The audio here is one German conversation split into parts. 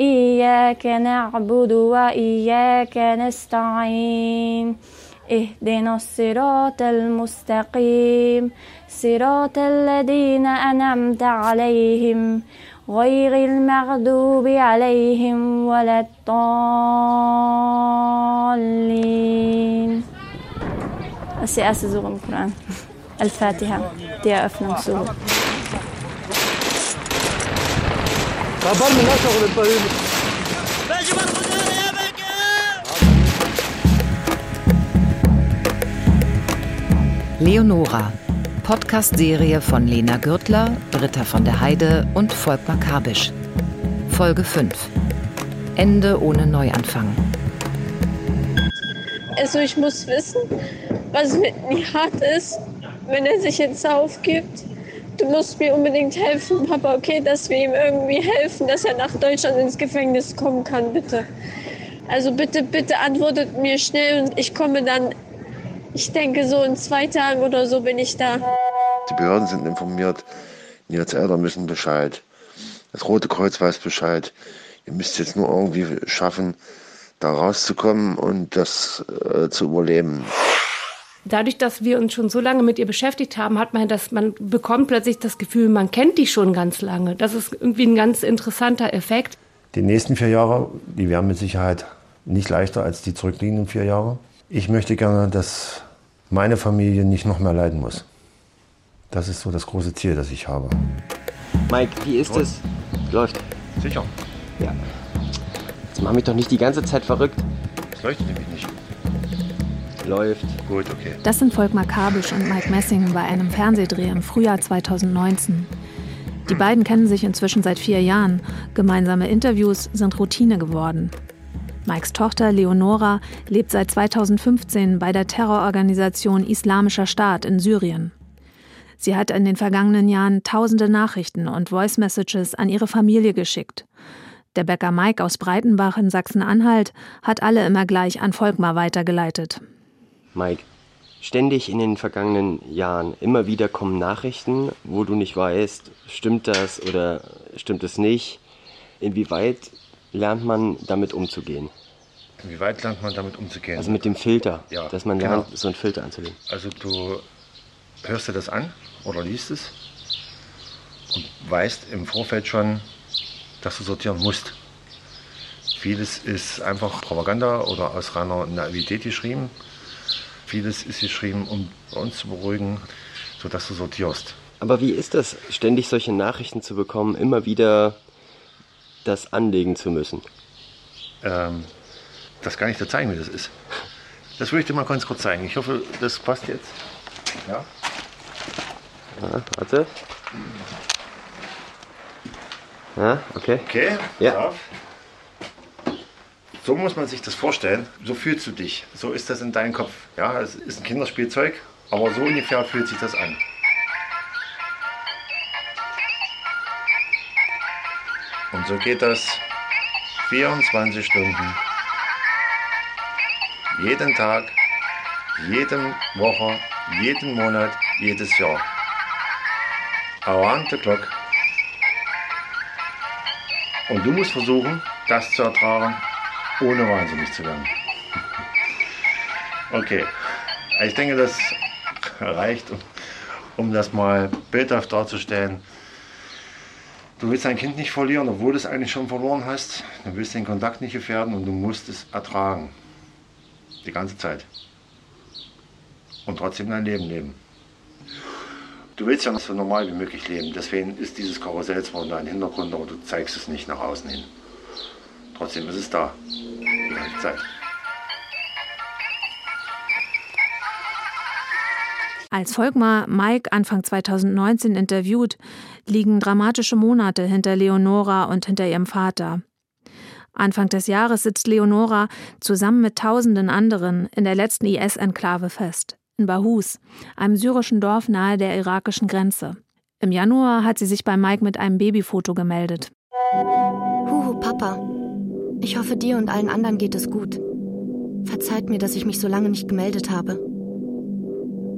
إياك نعبد وإياك نستعين. اهدنا الصراط المستقيم. صراط الذين أنعمت عليهم. غير المغضوب عليهم ولا الضالين. Das ist die erste Sure im Koran. Al-Fatiha, die Eröffnungssure. خبر من شغل الطريق Leonora, Podcast-Serie von Lena Gürtler, Britta von der Heide und Volkmar Kabisch. Folge 5. Ende ohne Neuanfang. Also ich muss wissen, was mit Nihat ist, wenn er sich jetzt aufgibt. Du musst mir unbedingt helfen, Papa, okay, dass wir ihm irgendwie helfen, dass er nach Deutschland ins Gefängnis kommen kann, bitte. Also bitte, bitte antwortet mir schnell und ich komme dann, ich denke so in zwei Tagen oder so bin ich da. Die Behörden sind informiert, Niats Eltern müssen Bescheid. Das Rote Kreuz weiß Bescheid. Ihr müsst jetzt nur irgendwie schaffen, da rauszukommen und das äh, zu überleben. Dadurch, dass wir uns schon so lange mit ihr beschäftigt haben, hat man das, man bekommt plötzlich das Gefühl, man kennt die schon ganz lange. Das ist irgendwie ein ganz interessanter Effekt. Die nächsten vier Jahre, die werden mit Sicherheit nicht leichter als die zurückliegenden vier Jahre. Ich möchte gerne, dass meine Familie nicht noch mehr leiden muss. Das ist so das große Ziel, das ich habe. Mike, wie ist es? Läuft. Sicher. Ja. Jetzt mach mich doch nicht die ganze Zeit verrückt. Das leuchtet nämlich nicht. Läuft. Gut, okay. Das sind Volkmar Kabisch und Mike Messing bei einem Fernsehdreh im Frühjahr 2019. Die beiden kennen sich inzwischen seit vier Jahren. Gemeinsame Interviews sind Routine geworden. Mikes Tochter Leonora lebt seit 2015 bei der Terrororganisation Islamischer Staat in Syrien. Sie hat in den vergangenen Jahren tausende Nachrichten und Voice Messages an ihre Familie geschickt. Der Bäcker Mike aus Breitenbach in Sachsen-Anhalt hat alle immer gleich an Volkmar weitergeleitet. Mike, ständig in den vergangenen Jahren immer wieder kommen Nachrichten, wo du nicht weißt, stimmt das oder stimmt es nicht. Inwieweit lernt man damit umzugehen? Inwieweit lernt man damit umzugehen? Also mit dem Filter, Ja, dass man genau. lernt, so einen Filter anzulegen. Also du hörst dir das an oder liest es und weißt im Vorfeld schon, dass du sortieren musst. Vieles ist einfach Propaganda oder aus reiner Naivität geschrieben. Vieles ist geschrieben, um uns zu beruhigen, sodass du sortierst. Aber wie ist das, ständig solche Nachrichten zu bekommen, immer wieder das anlegen zu müssen? Ähm, das kann ich dir zeigen, wie das ist. Das würde ich dir mal ganz kurz zeigen. Ich hoffe, das passt jetzt. Ja. Ja, warte. Ja, okay. Okay, Ja. auf. So muss man sich das vorstellen. So fühlst du dich. So ist das in deinem Kopf. Ja, es ist ein Kinderspielzeug, aber so ungefähr fühlt sich das an. Und so geht das 24 Stunden. Jeden Tag, jede Woche, jeden Monat, jedes Jahr. Around the clock. Und du musst versuchen, das zu ertragen, ohne wahnsinnig zu werden. Okay, ich denke, das reicht, um, das mal bildhaft darzustellen. Du willst dein Kind nicht verlieren, obwohl du es eigentlich schon verloren hast. Du willst den Kontakt nicht gefährden und du musst es ertragen. Die ganze Zeit. Und trotzdem dein Leben leben. Du willst ja so normal wie möglich leben. Deswegen ist dieses Karussell zwar in deinem Hintergrund, aber du zeigst es nicht nach außen hin. Trotzdem ist es da. Zeit. Als Volkmar Mike Anfang 2019 interviewt, liegen dramatische Monate hinter Leonora und hinter ihrem Vater. Anfang des Jahres sitzt Leonora zusammen mit tausenden anderen in der letzten IS-Enklave fest, in Bahus, einem syrischen Dorf nahe der irakischen Grenze. Im Januar hat sie sich bei Mike mit einem Babyfoto gemeldet. Huhu, Papa. Ich hoffe, dir und allen anderen geht es gut. Verzeiht mir, dass ich mich so lange nicht gemeldet habe.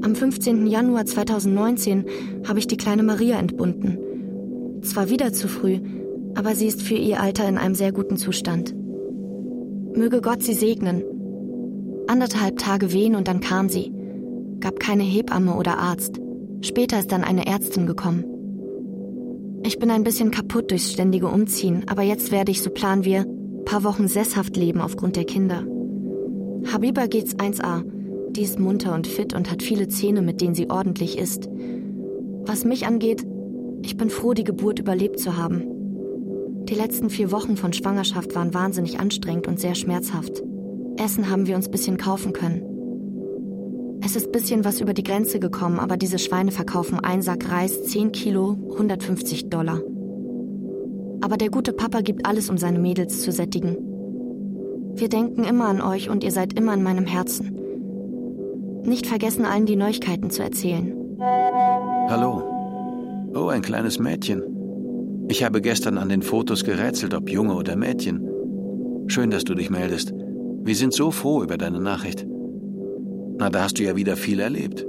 Am 15. Januar 2019 habe ich die kleine Maria entbunden. Zwar wieder zu früh, Aber sie ist für ihr Alter in einem sehr guten Zustand. Möge Gott sie segnen. Anderthalb Tage wehen und dann kam sie. Gab keine Hebamme oder Arzt. Später ist dann eine Ärztin gekommen. Ich bin ein bisschen kaputt durchs ständige Umziehen, aber jetzt werde ich, so planen wir, paar Wochen sesshaft leben aufgrund der Kinder. Habiba geht's 1a. Die ist munter und fit und hat viele Zähne, mit denen sie ordentlich isst. Was mich angeht, ich bin froh, die Geburt überlebt zu haben. Die letzten vier Wochen von Schwangerschaft waren wahnsinnig anstrengend und sehr schmerzhaft. Essen haben wir uns bisschen kaufen können. Es ist bisschen was über die Grenze gekommen, aber diese Schweine verkaufen einen Sack Reis, 10 Kilo, 150 Dollar. Aber der gute Papa gibt alles, um seine Mädels zu sättigen. Wir denken immer an euch und ihr seid immer in meinem Herzen. Nicht vergessen, allen die Neuigkeiten zu erzählen. Hallo. Oh, ein kleines Mädchen. Ich habe gestern an den Fotos gerätselt, ob Junge oder Mädchen. Schön, dass du dich meldest. Wir sind so froh über deine Nachricht. Na, da hast du ja wieder viel erlebt.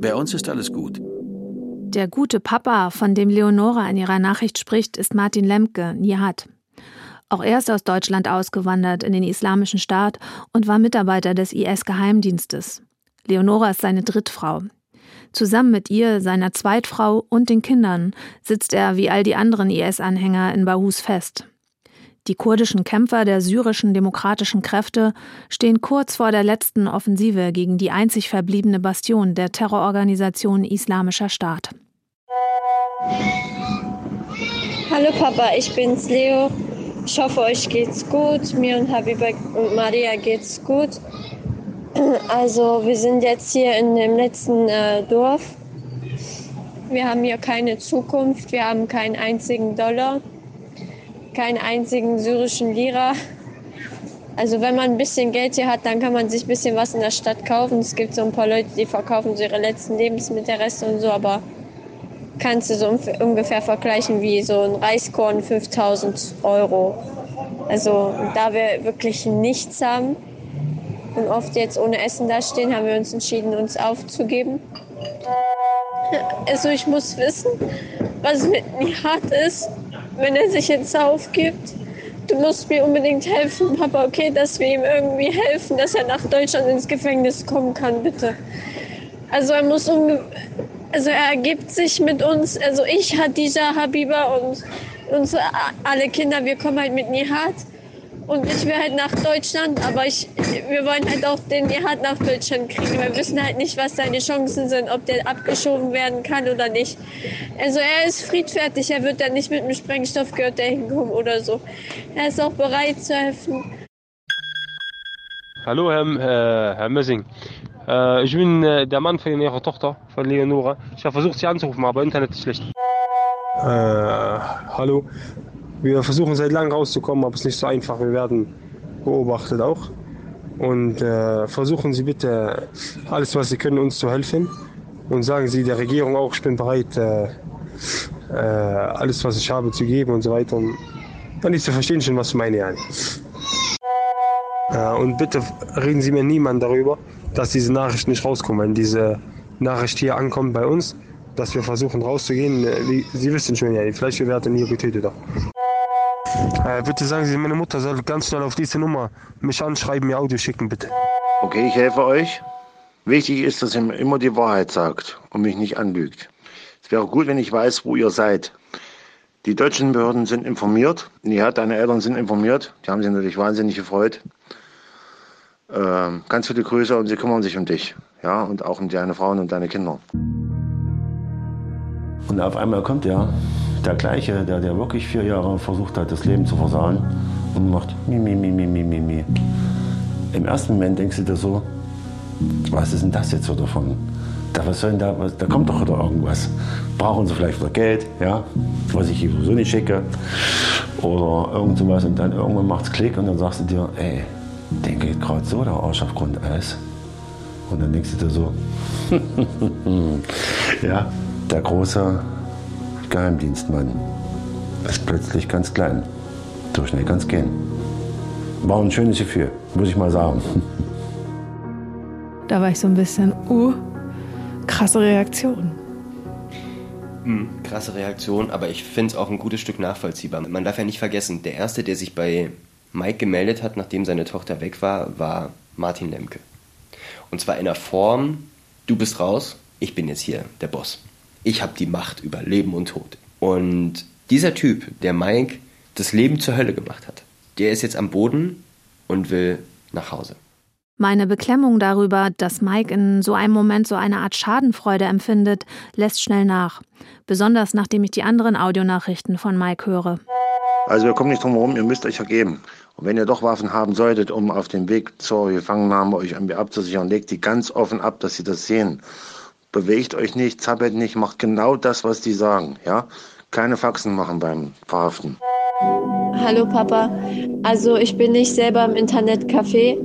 Bei uns ist alles gut. Der gute Papa, von dem Leonora in ihrer Nachricht spricht, ist Martin Lemke, Nihat. Auch er ist aus Deutschland ausgewandert in den Islamischen Staat und war Mitarbeiter des IS-Geheimdienstes. Leonora ist seine Drittfrau. Zusammen mit ihr, seiner Zweitfrau und den Kindern sitzt er wie all die anderen IS-Anhänger in Bahus fest. Die kurdischen Kämpfer der syrischen demokratischen Kräfte stehen kurz vor der letzten Offensive gegen die einzig verbliebene Bastion der Terrororganisation Islamischer Staat. Hallo Papa, ich bin's Leo. Ich hoffe, euch geht's gut. Mir und Habiba und Maria geht's gut. Also, wir sind jetzt hier in dem letzten äh, Dorf. Wir haben hier keine Zukunft. Wir haben keinen einzigen Dollar keinen einzigen syrischen Lira. Also wenn man ein bisschen Geld hier hat, dann kann man sich ein bisschen was in der Stadt kaufen. Es gibt so ein paar Leute, die verkaufen so ihre letzten Lebensmittelreste und so, aber kannst du so ungefähr vergleichen wie so ein Reiskorn 5000 Euro. Also da wir wirklich nichts haben und oft jetzt ohne Essen dastehen, haben wir uns entschieden, uns aufzugeben. Also ich muss wissen, was mit Nihat ist wenn er sich jetzt aufgibt. Du musst mir unbedingt helfen, Papa, okay, dass wir ihm irgendwie helfen, dass er nach Deutschland ins Gefängnis kommen kann, bitte. Also er muss also er ergibt sich mit uns, also ich, Hadija, Habiba und unsere alle Kinder, wir kommen halt mit Nihat. Und ich will halt nach Deutschland, aber ich, wir wollen halt auch den Nihat nach Deutschland kriegen. Wir wissen halt nicht, was seine Chancen sind, ob der abgeschoben werden kann oder nicht. Also er ist friedfertig, er wird dann nicht mit dem Sprengstoffgürtel hinkommen oder so. Er ist auch bereit zu helfen. Hallo, Herr, äh, Herr Messing. Äh, ich bin äh, der Mann von Ihrer Tochter, von Leonora. Ich habe versucht, Sie anzurufen, aber Internet ist schlecht. Äh, hallo, wir versuchen seit langem rauszukommen, aber es ist nicht so einfach. Wir werden beobachtet auch. Und äh, versuchen Sie bitte alles, was Sie können, uns zu helfen. Und sagen Sie der Regierung auch, ich bin bereit, äh, äh, alles, was ich habe, zu geben und so weiter. Und dann ist zu verstehen schon, was ich meine. Äh, und bitte reden Sie mir niemand darüber, dass diese Nachricht nicht rauskommt. Wenn diese Nachricht hier ankommt bei uns, dass wir versuchen rauszugehen, äh, Sie wissen schon, ja, die Fleischgewehr werden hier getötet. Auch. Äh, bitte sagen Sie, meine Mutter soll ganz schnell auf diese Nummer mich anschreiben, mir Audio schicken, bitte. Okay, ich helfe euch. Wichtig ist, dass ihr mir immer die Wahrheit sagt und mich nicht anlügt. Es wäre gut, wenn ich weiß, wo ihr seid. Die deutschen Behörden sind informiert. Ja, deine Eltern sind informiert. Die haben sich natürlich wahnsinnig gefreut. Ähm, ganz viele Grüße und sie kümmern sich um dich. Ja, und auch um deine Frauen und deine Kinder. Und auf einmal kommt er der gleiche, der, der wirklich vier Jahre versucht hat, das Leben zu versauen und macht mi, mi, mi, mi, mi, mi, mi. Im ersten Moment denkst du dir so, was ist denn das jetzt so davon? Da, was soll denn da, was, da kommt doch wieder irgendwas. Brauchen sie vielleicht wieder Geld, ja, was ich hier sowieso nicht schicke oder irgend sowas und dann irgendwann macht es Klick und dann sagst du dir, ey, den geht gerade so der Arsch auf Grundeis. Und dann denkst du dir so, ja, der große Geheimdienstmann ist plötzlich ganz klein. So schnell kann es gehen. War ein schönes Gefühl, muss ich mal sagen. Da war ich so ein bisschen, uh, krasse Reaktion. Mhm. Krasse Reaktion, aber ich finde es auch ein gutes Stück nachvollziehbar. Man darf ja nicht vergessen, der Erste, der sich bei Mike gemeldet hat, nachdem seine Tochter weg war, war Martin Lemke. Und zwar in der Form, du bist raus, ich bin jetzt hier der Boss. Ich habe die Macht über Leben und Tod. Und dieser Typ, der Mike das Leben zur Hölle gemacht hat, der ist jetzt am Boden und will nach Hause. Meine Beklemmung darüber, dass Mike in so einem Moment so eine Art Schadenfreude empfindet, lässt schnell nach. Besonders nachdem ich die anderen Audionachrichten von Mike höre. Also wir kommen nicht drum herum, ihr müsst euch ergeben. Und wenn ihr doch Waffen haben solltet, um auf dem Weg zur Gefangennahme euch irgendwie abzusichern, legt die ganz offen ab, dass sie das sehen. Bewegt euch nicht, zappelt nicht, macht genau das, was die sagen. Ja? Keine Faxen machen beim Verhaften. Hallo Papa. Also ich bin nicht selber im Internetcafé.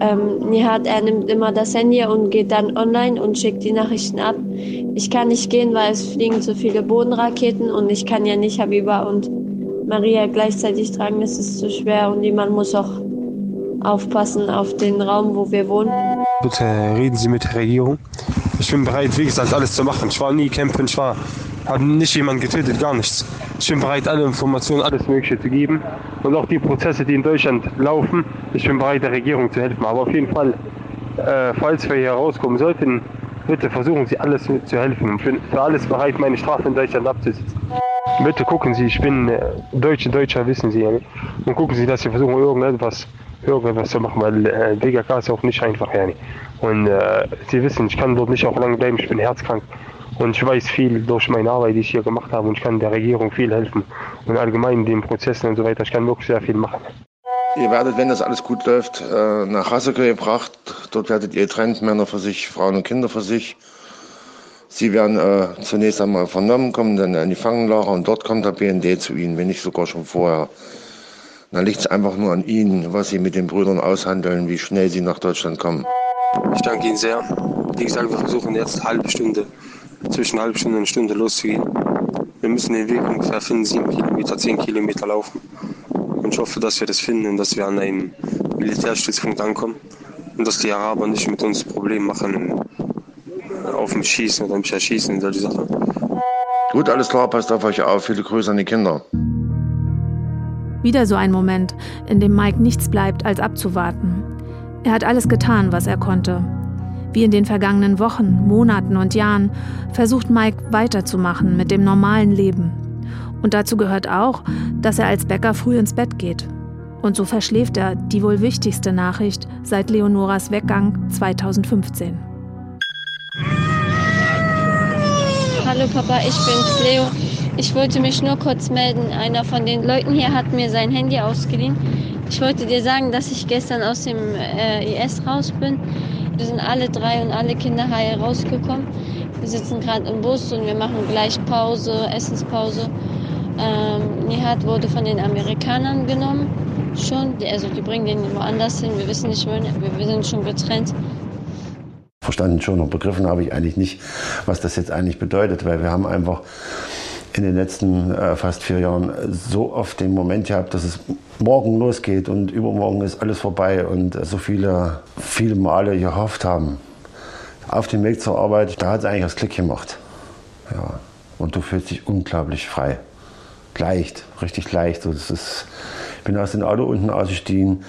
Ähm, Nihat, er nimmt immer das Handy und geht dann online und schickt die Nachrichten ab. Ich kann nicht gehen, weil es fliegen zu viele Bodenraketen und ich kann ja nicht Habiba und Maria gleichzeitig tragen. Das ist zu schwer und jemand muss auch aufpassen auf den Raum, wo wir wohnen. Bitte reden Sie mit der Regierung. Ich bin bereit, wie gesagt, alles zu machen. Ich war nie kämpfen, ich war, habe nicht jemanden getötet, gar nichts. Ich bin bereit, alle Informationen, alles Mögliche zu geben. Und auch die Prozesse, die in Deutschland laufen, ich bin bereit, der Regierung zu helfen. Aber auf jeden Fall, äh, falls wir hier rauskommen sollten, bitte versuchen Sie alles zu helfen. Ich bin für alles bereit, meine Strafe in Deutschland abzusitzen. Bitte gucken Sie, ich bin äh, Deutsche, Deutscher, wissen Sie. Und gucken Sie, dass Sie versuchen, irgendetwas, irgendetwas zu machen, weil äh, DGK ist auch nicht einfach. Ja. Und äh, Sie wissen, ich kann dort nicht auch lange bleiben, ich bin herzkrank. Und ich weiß viel durch meine Arbeit, die ich hier gemacht habe. Und ich kann der Regierung viel helfen. Und allgemein den Prozessen und so weiter. Ich kann wirklich sehr viel machen. Ihr werdet, wenn das alles gut läuft, äh, nach Hasseke gebracht. Dort werdet ihr getrennt, Männer für sich, Frauen und Kinder für sich. Sie werden äh, zunächst einmal vernommen, kommen dann in die Fangenlager und dort kommt der BND zu Ihnen, wenn nicht sogar schon vorher. Dann liegt es einfach nur an Ihnen, was Sie mit den Brüdern aushandeln, wie schnell Sie nach Deutschland kommen. Ich danke Ihnen sehr. Wie gesagt, wir versuchen jetzt eine halbe Stunde, zwischen einer halben Stunde und einer Stunde loszugehen. Wir müssen den Weg ungefähr 5, 7 Kilometer, 10 Kilometer laufen. Und ich hoffe, dass wir das finden und dass wir an einem Militärstützpunkt ankommen. Und dass die Araber nicht mit uns Probleme machen auf mich schießen oder mich erschießen, solche Sachen. Gut, alles klar, passt auf euch auf. Viele Grüße an die Kinder. Wieder so ein Moment, in dem Mike nichts bleibt, als abzuwarten. Er hat alles getan, was er konnte. Wie in den vergangenen Wochen, Monaten und Jahren versucht Mike weiterzumachen mit dem normalen Leben. Und dazu gehört auch, dass er als Bäcker früh ins Bett geht. Und so verschläft er die wohl wichtigste Nachricht seit Leonoras Weggang 2015. Hallo Papa, ich bin's Leo. Ich wollte mich nur kurz melden. Einer von den Leuten hier hat mir sein Handy ausgeliehen. Ich wollte dir sagen, dass ich gestern aus dem äh, IS raus bin. Wir sind alle drei und alle Kinder heil rausgekommen. Wir sitzen gerade im Bus und wir machen gleich Pause, Essenspause. Ähm, Nihat wurde von den Amerikanern genommen. Schon, also die bringen den woanders hin. Wir wissen nicht, wohin. Wir sind schon getrennt verstanden schon und begriffen habe ich eigentlich nicht, was das jetzt eigentlich bedeutet, weil wir haben einfach in den letzten äh, fast vier Jahren so oft den Moment gehabt, dass es morgen losgeht und übermorgen ist alles vorbei und so viele, viele Male gehofft haben. Auf dem Weg zur Arbeit, da hat es eigentlich das Klick gemacht. Ja. Und du fühlst dich unglaublich frei. Leicht, richtig leicht. Das ist, ich bin aus dem Auto unten ausgestiegen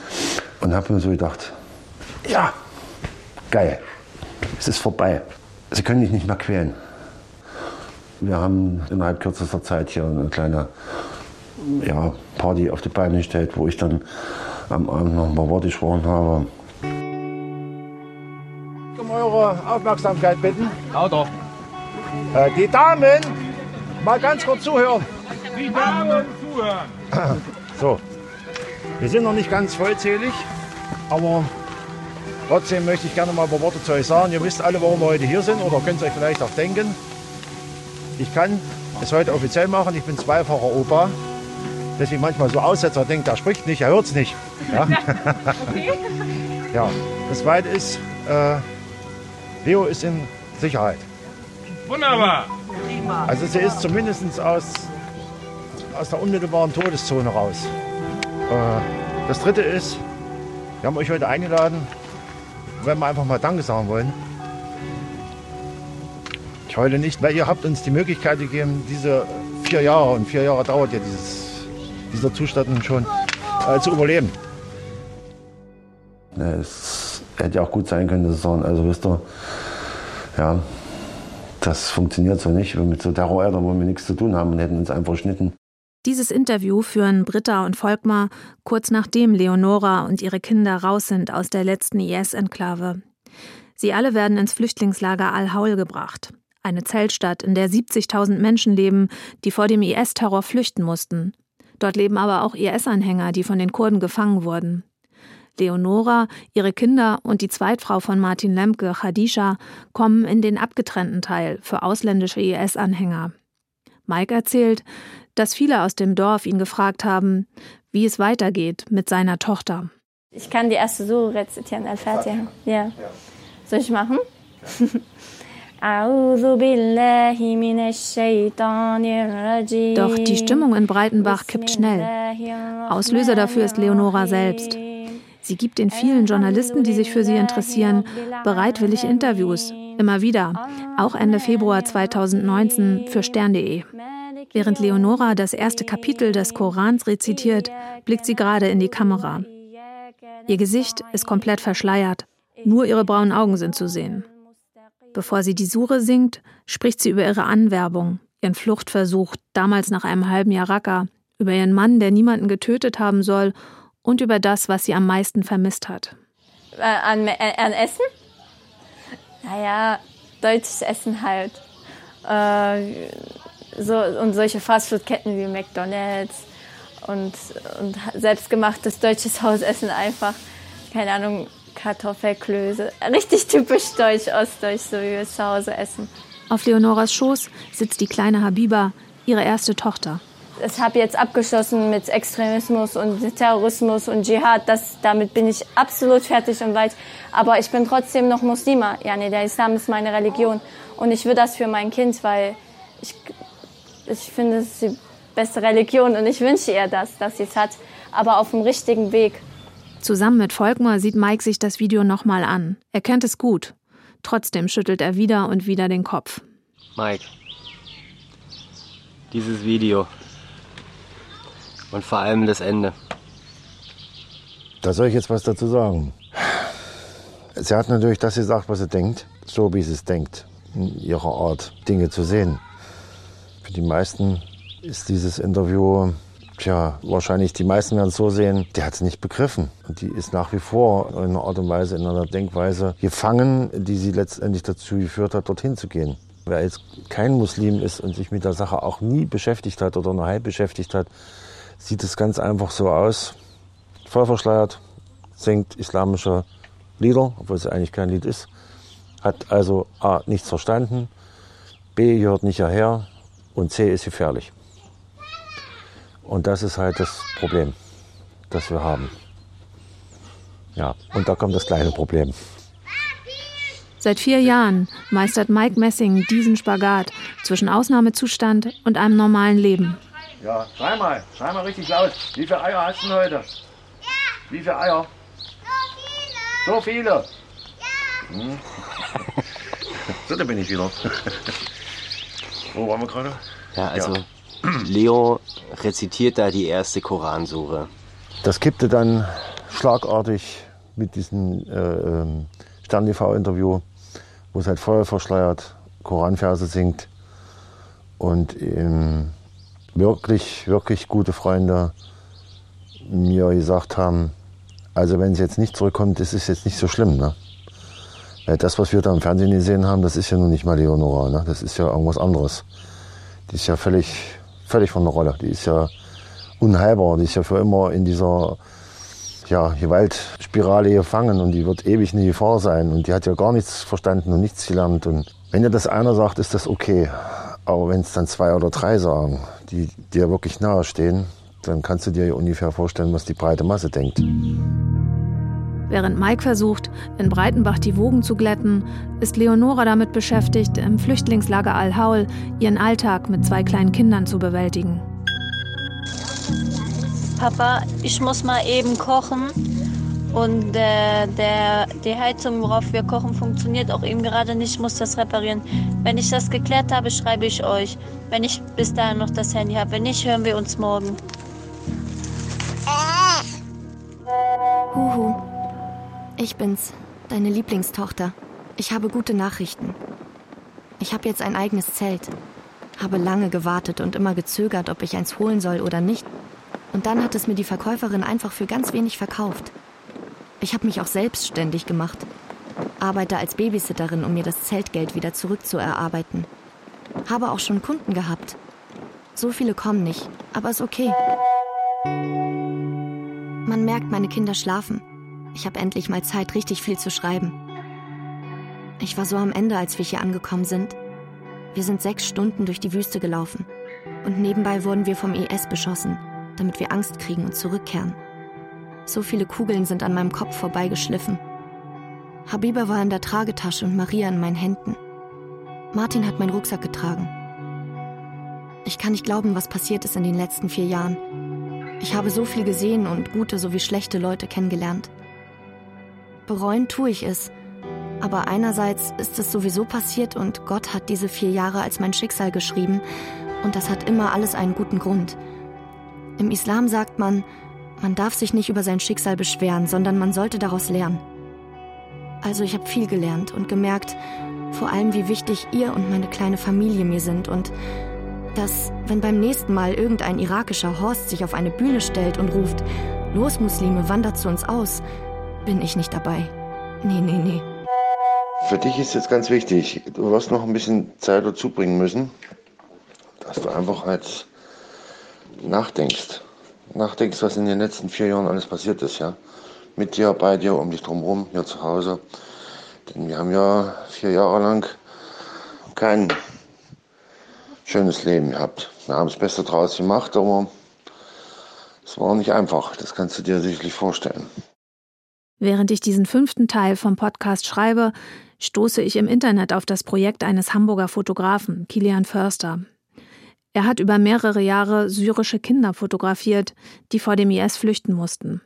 und habe mir so gedacht, ja, geil es ist vorbei. Sie können dich nicht mehr quälen. Wir haben innerhalb kürzester Zeit hier eine kleine ja, Party auf die Beine gestellt, wo ich dann am Abend noch ein paar Worte gesprochen habe. Um eure Aufmerksamkeit bitten. Lauter. Äh, die Damen, mal ganz kurz zuhören. Die Damen zuhören. So, wir sind noch nicht ganz vollzählig, aber Trotzdem möchte ich gerne mal ein paar Worte zu euch sagen. Ihr wisst alle, warum wir heute hier sind oder könnt es euch vielleicht auch denken. Ich kann es heute offiziell machen. Ich bin zweifacher Opa. Deswegen manchmal so Aussetzer denkt, er spricht nicht, er hört es nicht. Ja. Okay. ja. Das Zweite ist, äh, Leo ist in Sicherheit. Wunderbar. Also sie ist zumindest aus, aus der unmittelbaren Todeszone raus. Äh, das Dritte ist, wir haben euch heute eingeladen, wenn wir einfach mal Danke sagen wollen. Ich heule nicht, weil ihr habt uns die Möglichkeit gegeben, diese vier Jahre, und vier Jahre dauert ja dieses, dieser Zustand schon, äh, zu überleben. Es hätte ja auch gut sein können, dass sie sagen, also wisst ihr, ja, das funktioniert so nicht. Mit so Terroreltern wollen wir nichts zu tun haben und hätten uns einfach schnitten. Dieses Interview führen Britta und Volkmar kurz nachdem Leonora und ihre Kinder raus sind aus der letzten IS-Enklave. Sie alle werden ins Flüchtlingslager Al-Haul gebracht. Eine Zeltstadt, in der 70.000 Menschen leben, die vor dem IS-Terror flüchten mussten. Dort leben aber auch IS-Anhänger, die von den Kurden gefangen wurden. Leonora, ihre Kinder und die Zweitfrau von Martin Lemke, Khadisha, kommen in den abgetrennten Teil für ausländische IS-Anhänger. Mike erzählt, dass viele aus dem Dorf ihn gefragt haben, wie es weitergeht mit seiner Tochter. Ich kann die erste Sure rezitieren, Al-Fatiha. Ja. Soll ich machen? Doch die Stimmung in Breitenbach kippt schnell. Auslöser dafür ist Leonora selbst. Sie gibt den vielen Journalisten, die sich für sie interessieren, bereitwillig Interviews. Immer wieder. Auch Ende Februar 2019 für stern.de. Während Leonora das erste Kapitel des Korans rezitiert, blickt sie gerade in die Kamera. Ihr Gesicht ist komplett verschleiert. Nur ihre braunen Augen sind zu sehen. Bevor sie die Sure singt, spricht sie über ihre Anwerbung, ihren Fluchtversuch, damals nach einem halben Jahr Raqqa, über ihren Mann, der niemanden getötet haben soll, und über das, was sie am meisten vermisst hat. Äh, an, äh, an Essen? Naja, deutsches Essen halt. Äh, so, und solche Fastfood-Ketten wie McDonalds und, und selbstgemachtes deutsches Hausessen einfach. Keine Ahnung, Kartoffelklöße. Richtig typisch deutsch, ostdeutsch, so wie wir es zu Hause essen. Auf Leonoras Schoß sitzt die kleine Habiba, ihre erste Tochter. Ich habe jetzt abgeschlossen mit Extremismus und Terrorismus und Dschihad. Das, damit bin ich absolut fertig und weit. Aber ich bin trotzdem noch Muslima. Ja, nee, der Islam ist meine Religion. Und ich will das für mein Kind, weil ich, ich finde, es ist die beste Religion und ich wünsche ihr das, dass sie es hat. Aber auf dem richtigen Weg. Zusammen mit Volkmar sieht Mike sich das Video nochmal an. Er kennt es gut. Trotzdem schüttelt er wieder und wieder den Kopf. Mike, dieses Video und vor allem das Ende. Da soll ich jetzt was dazu sagen. Sie hat natürlich das gesagt, was sie denkt, so wie sie es denkt, in ihrer Art, Dinge zu sehen. Für die meisten ist dieses Interview Tja, wahrscheinlich die meisten werden es so sehen, die hat es nicht begriffen. Und die ist nach wie vor in einer Art und Weise, in einer Denkweise gefangen, die sie letztendlich dazu geführt hat, dorthin zu gehen. Wer jetzt kein Muslim ist und sich mit der Sache auch nie beschäftigt hat oder nur halb beschäftigt hat, sieht es ganz einfach so aus. Voll verschleiert, singt islamische Lieder, obwohl es eigentlich kein Lied ist. Hat also A, nichts verstanden, B, gehört nicht hierher und C, ist gefährlich. Und das ist halt das Problem, das wir haben. Ja, und da kommt das kleine Problem. Seit vier Jahren meistert Mike Messing diesen Spagat zwischen Ausnahmezustand und einem normalen Leben. Ja, schrei mal, schrei mal richtig laut. Wie viele Eier hast du denn heute? Ja. Wie viele Eier? So viele. So viele? Ja. Hm. so, da bin ich wieder. Wo waren wir gerade? Ja, also ja. Leo rezitiert da die erste Koransure. Das kippte dann schlagartig mit diesem äh, ähm, Stern TV-Interview, wo es halt voll verschleiert Koranverse singt und ähm, wirklich, wirklich gute Freunde mir gesagt haben, also wenn sie jetzt nicht zurückkommt, das ist jetzt nicht so schlimm. Ne? Weil das, was wir da im Fernsehen gesehen haben, das ist ja nun nicht mal Leonora, ne? das ist ja irgendwas anderes. Die ist ja völlig völlig von der Rolle. Die ist ja unheilbar. Die ist ja für immer in dieser ja, Gewaltspirale gefangen und die wird ewig eine Gefahr sein. Und die hat ja gar nichts verstanden und nichts gelernt. Und wenn dir das einer sagt, ist das okay. Aber wenn es dann zwei oder drei sagen, die dir wirklich nahe stehen, dann kannst du dir ja ungefähr vorstellen, was die breite Masse denkt. Während Mike versucht, in Breitenbach die Wogen zu glätten, ist Leonora damit beschäftigt, im Flüchtlingslager Al-Haul ihren Alltag mit zwei kleinen Kindern zu bewältigen. Papa, ich muss mal eben kochen Und äh, der, die Heizung, worauf wir kochen, funktioniert auch eben gerade nicht. Ich muss das reparieren. Wenn ich das geklärt habe, schreibe ich euch. Wenn ich bis dahin noch das Handy habe. Wenn nicht, hören wir uns morgen. Huhu. Ich bin's, deine Lieblingstochter. Ich habe gute Nachrichten. Ich habe jetzt ein eigenes Zelt. Habe lange gewartet und immer gezögert, ob ich eins holen soll oder nicht. Und dann hat es mir die Verkäuferin einfach für ganz wenig verkauft. Ich habe mich auch selbstständig gemacht. Arbeite als Babysitterin, um mir das Zeltgeld wieder zurückzuerarbeiten. Habe auch schon Kunden gehabt. So viele kommen nicht, aber ist okay. Man merkt, meine Kinder schlafen. Ich habe endlich mal Zeit, richtig viel zu schreiben. Ich war so am Ende, als wir hier angekommen sind. Wir sind sechs Stunden durch die Wüste gelaufen. Und nebenbei wurden wir vom IS beschossen, damit wir Angst kriegen und zurückkehren. So viele Kugeln sind an meinem Kopf vorbeigeschliffen. Habiba war in der Tragetasche und Maria in meinen Händen. Martin hat meinen Rucksack getragen. Ich kann nicht glauben, was passiert ist in den letzten vier Jahren. Ich habe so viel gesehen und gute sowie schlechte Leute kennengelernt. Bereuen tue ich es. Aber einerseits ist es sowieso passiert und Gott hat diese vier Jahre als mein Schicksal geschrieben und das hat immer alles einen guten Grund. Im Islam sagt man, man darf sich nicht über sein Schicksal beschweren, sondern man sollte daraus lernen. Also ich habe viel gelernt und gemerkt, vor allem wie wichtig ihr und meine kleine Familie mir sind und dass, wenn beim nächsten Mal irgendein irakischer Horst sich auf eine Bühne stellt und ruft, Los Muslime, wandert zu uns aus, bin ich nicht dabei. Nee, nee, nee. Für dich ist jetzt ganz wichtig, du wirst noch ein bisschen Zeit dazu bringen müssen, dass du einfach halt nachdenkst. Nachdenkst, was in den letzten vier Jahren alles passiert ist, ja. Mit dir, bei dir, um dich drumherum, hier zu Hause. Denn wir haben ja vier Jahre lang kein schönes Leben gehabt. Wir haben das Beste draus gemacht, aber es war nicht einfach. Das kannst du dir sicherlich vorstellen. Während ich diesen fünften Teil vom Podcast schreibe, stoße ich im Internet auf das Projekt eines Hamburger Fotografen, Kilian Förster. Er hat über mehrere Jahre syrische Kinder fotografiert, die vor dem IS flüchten mussten.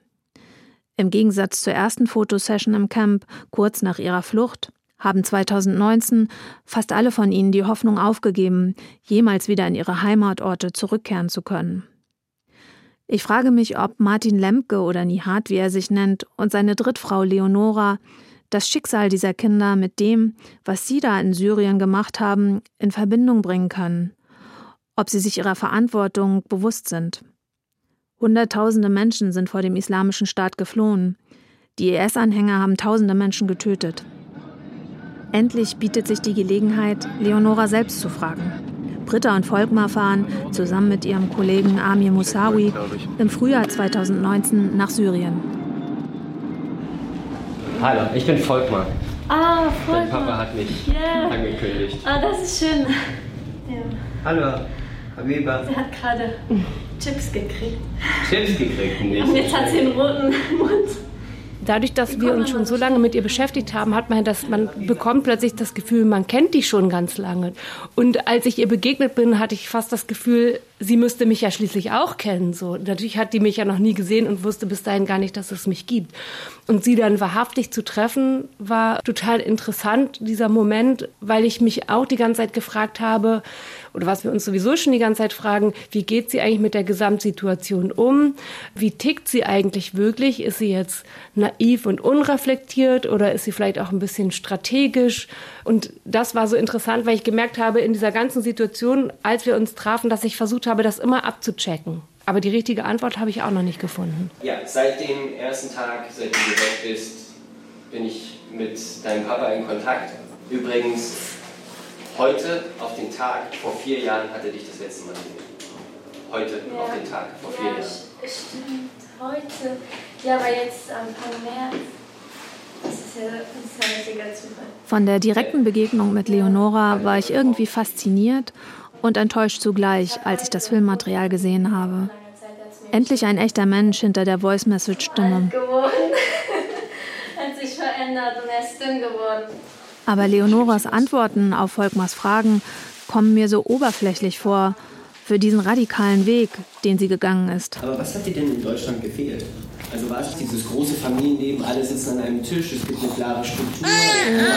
Im Gegensatz zur ersten Fotosession im Camp, kurz nach ihrer Flucht, haben 2019 fast alle von ihnen die Hoffnung aufgegeben, jemals wieder in ihre Heimatorte zurückkehren zu können. Ich frage mich, ob Martin Lemke oder Nihat, wie er sich nennt, und seine Drittfrau Leonora das Schicksal dieser Kinder mit dem, was sie da in Syrien gemacht haben, in Verbindung bringen können. Ob sie sich ihrer Verantwortung bewusst sind. Hunderttausende Menschen sind vor dem islamischen Staat geflohen. Die IS-Anhänger haben tausende Menschen getötet. Endlich bietet sich die Gelegenheit, Leonora selbst zu fragen. Britta und Volkmar fahren zusammen mit ihrem Kollegen Amir Moussawi im Frühjahr 2019 nach Syrien. Hallo, ich bin Volkmar. Ah, Dein Volkmar. Papa hat mich Ja. angekündigt. Ah, das ist schön. Ja. Hallo, Habiba. Sie hat gerade Chips gekriegt. Chips gekriegt, nicht? Und jetzt hat sie einen roten Mund. Dadurch, dass wir uns schon so lange mit ihr beschäftigt haben, hat man das, man bekommt plötzlich das Gefühl, man kennt die schon ganz lange. Und als ich ihr begegnet bin, hatte ich fast das Gefühl, sie müsste mich ja schließlich auch kennen. So, natürlich hat die mich ja noch nie gesehen und wusste bis dahin gar nicht, dass es mich gibt. Und sie dann wahrhaftig zu treffen, war total interessant, dieser Moment, weil ich mich auch die ganze Zeit gefragt habe, oder was wir uns sowieso schon die ganze Zeit fragen, wie geht sie eigentlich mit der Gesamtsituation um? Wie tickt sie eigentlich wirklich? Ist sie jetzt naiv und unreflektiert oder ist sie vielleicht auch ein bisschen strategisch? Und das war so interessant, weil ich gemerkt habe in dieser ganzen Situation, als wir uns trafen, dass ich versucht habe, das immer abzuchecken. Aber die richtige Antwort habe ich auch noch nicht gefunden. Ja, seit dem ersten Tag, seitdem du weg bist, bin ich mit deinem Papa in Kontakt. Übrigens, heute auf den Tag, vor vier Jahren hat er dich das letzte Mal gesehen. Heute auf den Tag, vor vier ja, Jahren. Stimmt, heute. Ja, aber jetzt Anfang März. Das ist ja, das ist ja ein richtiger Zufall. Von der direkten Begegnung mit Leonora war ich irgendwie fasziniert und enttäuscht zugleich, als ich das Filmmaterial gesehen habe. Endlich ein echter Mensch hinter der Voice-Message-Stimme. geworden. Hat sich verändert und er ist dünn geworden. Aber Leonoras Antworten auf Volkmars Fragen kommen mir so oberflächlich vor für diesen radikalen Weg, den sie gegangen ist. Aber was hat dir denn in Deutschland gefehlt? Also war es dieses große Familienleben, alle sitzen an einem Tisch, es gibt eine klare Struktur,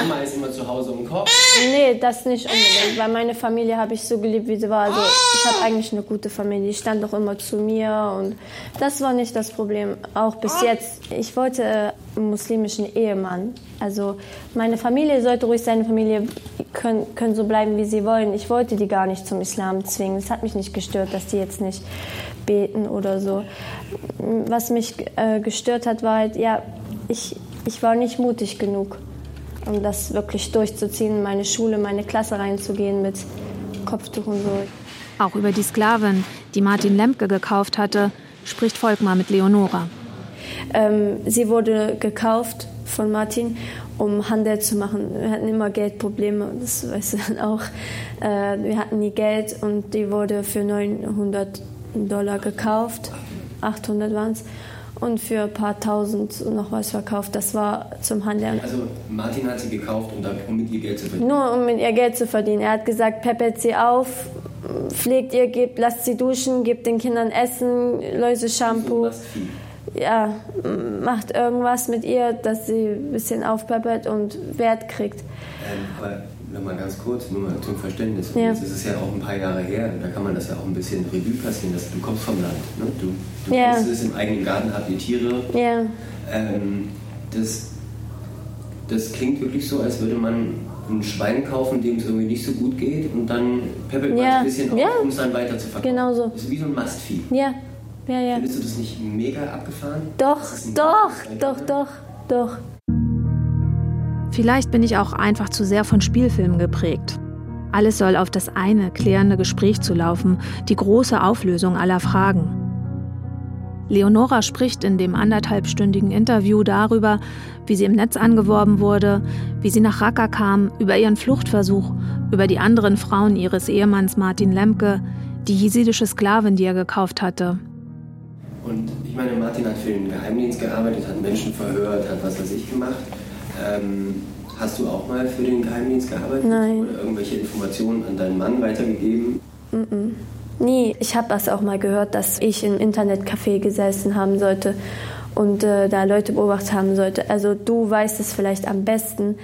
Mama ist immer zu Hause im Kopf. Nee, das nicht unbedingt, weil meine Familie habe ich so geliebt, wie sie war. Also ich habe eigentlich eine gute Familie, die stand auch immer zu mir und das war nicht das Problem, auch bis jetzt. Ich wollte einen muslimischen Ehemann. Also meine Familie sollte ruhig seine Familie können, können so bleiben, wie sie wollen. Ich wollte die gar nicht zum Islam zwingen. Es hat mich nicht gestört, dass die jetzt nicht beten oder so. Was mich äh, gestört hat, war halt, ja, ich, ich war nicht mutig genug, um das wirklich durchzuziehen, in meine Schule, meine Klasse reinzugehen mit Kopftuch und so. Auch über die Sklavin, die Martin Lemke gekauft hatte, spricht Volkmar mit Leonora. Ähm, sie wurde gekauft von Martin, um Handel zu machen. Wir hatten immer Geldprobleme, das weißt du dann auch. Äh, wir hatten nie Geld und die wurde für 900 Dollar gekauft, 800 waren es, und für ein paar tausend noch was verkauft. Das war zum Handeln. Also Martin hat sie gekauft, um, dann, um mit ihr Geld zu verdienen? Nur um mit ihr Geld zu verdienen. Er hat gesagt, peppert sie auf, pflegt ihr, gebt, lasst sie duschen, gebt den Kindern Essen, Läuse-Shampoo. Ja, macht irgendwas mit ihr, dass sie ein bisschen aufpeppert und Wert kriegt. Ähm, aber nochmal ganz kurz, nur mal zum Verständnis. Ja. Jetzt ist es ja auch ein paar Jahre her, da kann man das ja auch ein bisschen Revue passieren. Dass du kommst vom Land, ne? du, du Ja. es im eigenen Garten, habt ihr Tiere. Ja. Ähm, das, das klingt wirklich so, als würde man ein Schwein kaufen, dem es irgendwie nicht so gut geht und dann peppelt man es Ja. ein bisschen auf, Ja. um es dann weiter zu verkaufen. Genau so. Das ist wie so ein Mastvieh. Ja, ja, ja. Findest du das nicht mega abgefahren? Doch, doch, doch, doch, doch. Vielleicht bin ich auch einfach zu sehr von Spielfilmen geprägt. Alles soll auf das eine klärende Gespräch zu laufen, die große Auflösung aller Fragen. Leonora spricht in dem anderthalbstündigen Interview darüber, wie sie im Netz angeworben wurde, wie sie nach Raqqa kam, über ihren Fluchtversuch, über die anderen Frauen ihres Ehemanns Martin Lemke, die jesidische Sklavin, die er gekauft hatte. Und ich meine, Martin hat für den Geheimdienst gearbeitet, hat Menschen verhört, hat was weiß ich gemacht. Ähm, hast du auch mal für den Geheimdienst gearbeitet? Nein. Oder irgendwelche Informationen an deinen Mann weitergegeben? Mhm. Nie. Ich habe das auch mal gehört, dass ich im Internetcafé gesessen haben sollte und äh, da Leute beobachtet haben sollte. Also du weißt es vielleicht am besten,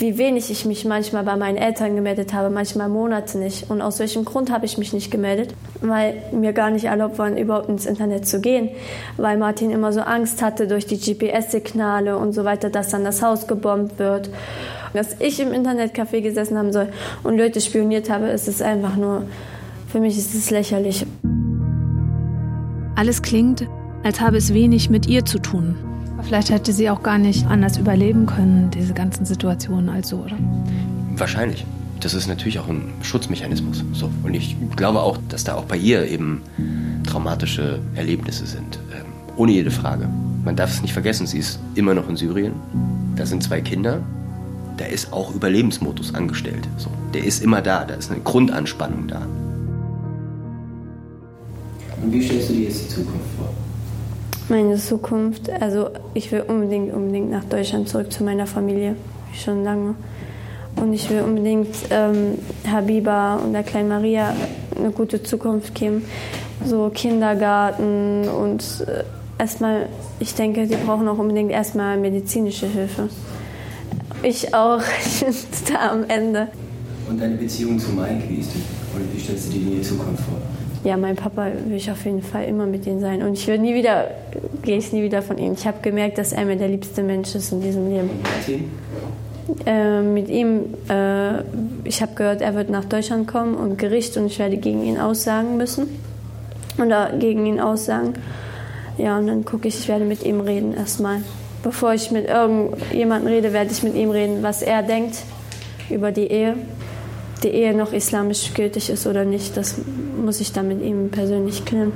wie wenig ich mich manchmal bei meinen Eltern gemeldet habe, manchmal Monate nicht. Und aus welchem Grund habe ich mich nicht gemeldet? Weil mir gar nicht erlaubt war, überhaupt ins Internet zu gehen. Weil Martin immer so Angst hatte durch die GPS-Signale und so weiter, dass dann das Haus gebombt wird. Dass ich im Internetcafé gesessen haben soll und Leute spioniert habe, ist es einfach nur, für mich ist es lächerlich. Alles klingt, als habe es wenig mit ihr zu tun. Vielleicht hätte sie auch gar nicht anders überleben können, diese ganzen Situationen als so, oder? Wahrscheinlich. Das ist natürlich auch ein Schutzmechanismus. So. Und ich glaube auch, dass da auch bei ihr eben traumatische Erlebnisse sind. Ähm, ohne jede Frage. Man darf es nicht vergessen, sie ist immer noch in Syrien. Da sind zwei Kinder. Da ist auch Überlebensmodus angestellt. So. Der ist immer da. Da ist eine Grundanspannung da. Und wie stellst du dir jetzt die Zukunft vor? Meine Zukunft, also ich will unbedingt, unbedingt nach Deutschland zurück zu meiner Familie, schon lange. Und ich will unbedingt ähm, Habiba und der kleinen Maria eine gute Zukunft geben. So Kindergarten und äh, erstmal, ich denke, die brauchen auch unbedingt erstmal medizinische Hilfe. Ich auch, ich bin da am Ende. Und deine Beziehung zu Mike, wie ist die? Und wie stellst du dir die Zukunft vor? Ja, mein Papa will ich auf jeden Fall immer mit ihm sein. Und ich will nie wieder, gehe ich nie wieder von ihm. Ich habe gemerkt, dass er mir der liebste Mensch ist in diesem Leben. Äh, mit ihm, äh, ich habe gehört, er wird nach Deutschland kommen und Gericht und ich werde gegen ihn aussagen müssen. Oder gegen ihn aussagen. Ja, und dann gucke ich, ich werde mit ihm reden erstmal. Bevor ich mit irgendjemandem rede, werde ich mit ihm reden, was er denkt über die Ehe. Die Ehe noch islamisch gültig ist oder nicht, das muss ich dann mit ihm persönlich klären.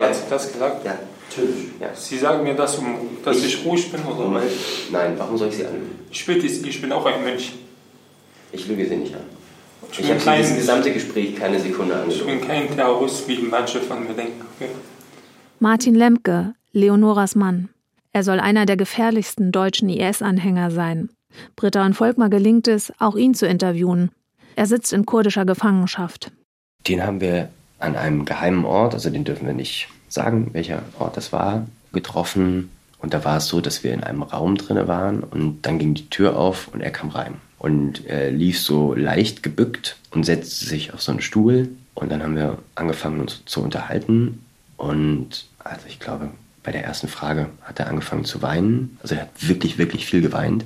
Hat sie das gesagt? Ja, natürlich. Ja. Sie sagen mir das, um, dass ich, ruhig bin, oder? Moment. Nein, warum soll ich sie anlügen? Ich Sie, ich bin auch ein Mensch. Ich lüge sie nicht an. Ich Ich habe kein- dieses gesamte Gespräch keine Sekunde Ich angelogen. bin kein Terrorist, wie manche von mir denken. Okay? Martin Lemke, Leonoras Mann. Er soll einer der gefährlichsten deutschen IS-Anhänger sein. Britta und Volkmar gelingt es, auch ihn zu interviewen. Er sitzt in kurdischer Gefangenschaft. Den haben wir an einem geheimen Ort, also den dürfen wir nicht sagen, welcher Ort das war, getroffen. Und da war es so, dass wir in einem Raum drinne waren und dann ging die Tür auf und er kam rein. Und er lief so leicht gebückt und setzte sich auf so einen Stuhl. Und dann haben wir angefangen uns zu unterhalten. Und also ich glaube bei der ersten Frage hat er angefangen zu weinen, also er hat wirklich wirklich viel geweint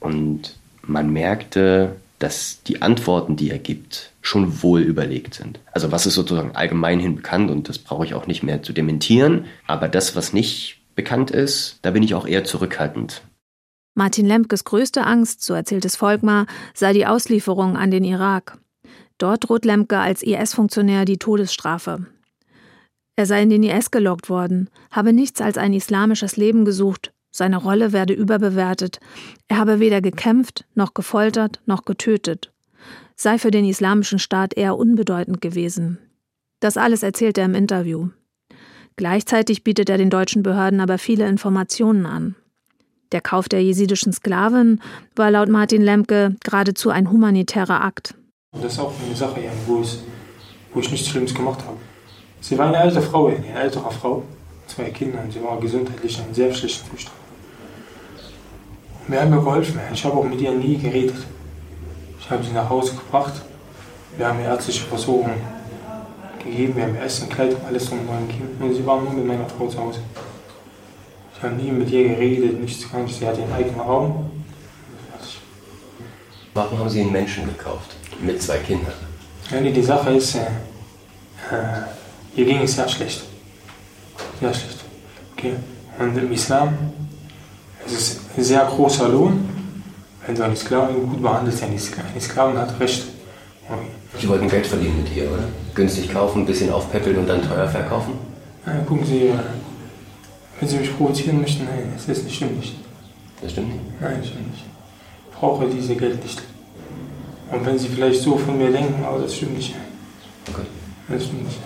und man merkte, dass die Antworten, die er gibt, schon wohl überlegt sind. Also was ist sozusagen allgemeinhin bekannt und das brauche ich auch nicht mehr zu dementieren, aber das, was nicht bekannt ist, da bin ich auch eher zurückhaltend. Martin Lemkes größte Angst, so erzählt es Volkmar, sei die Auslieferung an den Irak. Dort droht Lemke als IS-Funktionär die Todesstrafe. Er sei in den IS gelockt worden, habe nichts als ein islamisches Leben gesucht, seine Rolle werde überbewertet, er habe weder gekämpft, noch gefoltert, noch getötet, sei für den islamischen Staat eher unbedeutend gewesen. Das alles erzählt er im Interview. Gleichzeitig bietet er den deutschen Behörden aber viele Informationen an. Der Kauf der jesidischen Sklavin war laut Martin Lemke geradezu ein humanitärer Akt. Das ist auch eine Sache, wo ich, wo ich nichts Schlimmes gemacht habe. Sie war eine alte Frau, eine ältere Frau, zwei Kinder, und sie war gesundheitlich in einem sehr schlechten Zustand. Wir haben geholfen. Ich habe auch mit ihr nie geredet. Ich habe sie nach Hause gebracht. Wir haben ihr ärztliche Versorgung gegeben. Wir haben Essen, Kleidung, alles drum und gegeben. Und sie war nur mit meiner Frau zu Hause. Ich habe nie mit ihr geredet, nichts gar nicht. Sie hatte ihren eigenen Raum. Warum haben Sie einen Menschen gekauft? Mit zwei Kindern? Ja, nee, die Sache ist, äh, ihr ging es sehr schlecht. Sehr schlecht. Okay. Und im Islam es ist ein sehr großer Lohn, wenn du einen Sklaven gut behandelst. Ein Sklaven hat Recht. Sie wollten Geld verdienen mit ihr, oder? Günstig kaufen, ein bisschen aufpäppeln und dann teuer verkaufen? Nein, gucken Sie, äh, wenn Sie mich provozieren möchten, nein, das ist nicht, stimmt nicht. Das stimmt nicht? Nein, das stimmt nicht. Ich brauche dieses Geld nicht. Und wenn Sie vielleicht so von mir denken, aber das stimmt nicht. Okay. Das stimmt nicht.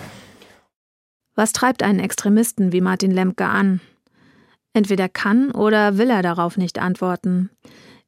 Was treibt einen Extremisten wie Martin Lemke an? Entweder kann oder will er darauf nicht antworten.